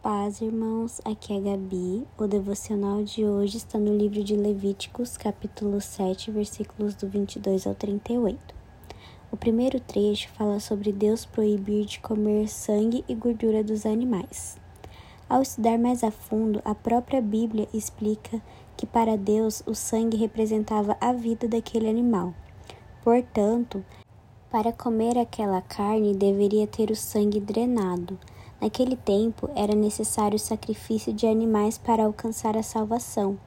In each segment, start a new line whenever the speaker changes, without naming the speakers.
Paz, irmãos, aqui é a Gabi. O devocional de hoje está no livro de Levíticos, capítulo 7, versículos do 22 ao 38. O primeiro trecho fala sobre Deus proibir de comer sangue e gordura dos animais. Ao estudar mais a fundo, a própria Bíblia explica que para Deus o sangue representava a vida daquele animal. Portanto, para comer aquela carne deveria ter o sangue drenado. Naquele tempo era necessário o sacrifício de animais para alcançar a salvação.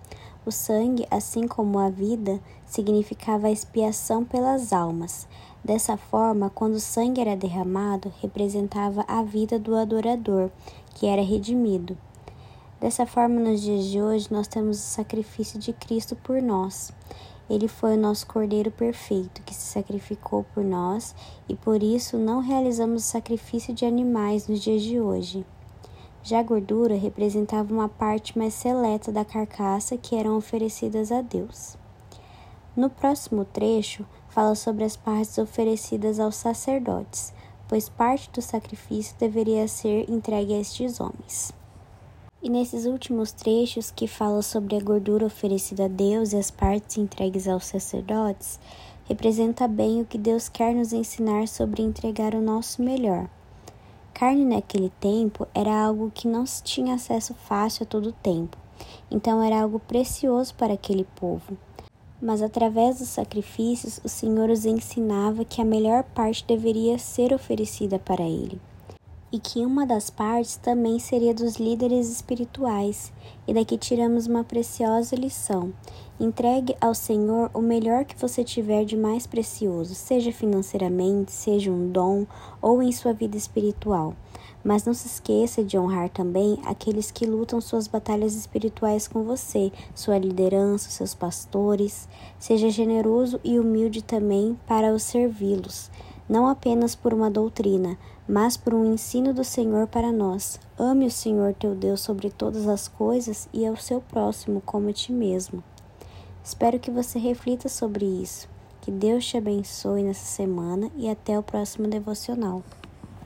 O sangue, assim como a vida, significava a expiação pelas almas. Dessa forma, quando o sangue era derramado, representava a vida do adorador, que era redimido. Dessa forma, nos dias de hoje, nós temos o sacrifício de Cristo por nós. Ele foi o nosso Cordeiro perfeito que se sacrificou por nós e por isso não realizamos o sacrifício de animais nos dias de hoje. Já a gordura representava uma parte mais seleta da carcaça que eram oferecidas a Deus. No próximo trecho, fala sobre as partes oferecidas aos sacerdotes, pois parte do sacrifício deveria ser entregue a estes homens. E nesses últimos trechos que falam sobre a gordura oferecida a Deus e as partes entregues aos sacerdotes, representa bem o que Deus quer nos ensinar sobre entregar o nosso melhor. Carne naquele tempo era algo que não se tinha acesso fácil a todo tempo, então era algo precioso para aquele povo. Mas através dos sacrifícios, o Senhor os ensinava que a melhor parte deveria ser oferecida para ele e que uma das partes também seria dos líderes espirituais, e daqui tiramos uma preciosa lição. Entregue ao Senhor o melhor que você tiver de mais precioso, seja financeiramente, seja um dom ou em sua vida espiritual. Mas não se esqueça de honrar também aqueles que lutam suas batalhas espirituais com você, sua liderança, seus pastores. Seja generoso e humilde também para os servi-los não apenas por uma doutrina, mas por um ensino do Senhor para nós. Ame o Senhor teu Deus sobre todas as coisas e ao seu próximo como a ti mesmo. Espero que você reflita sobre isso. Que Deus te abençoe nessa semana e até o próximo devocional.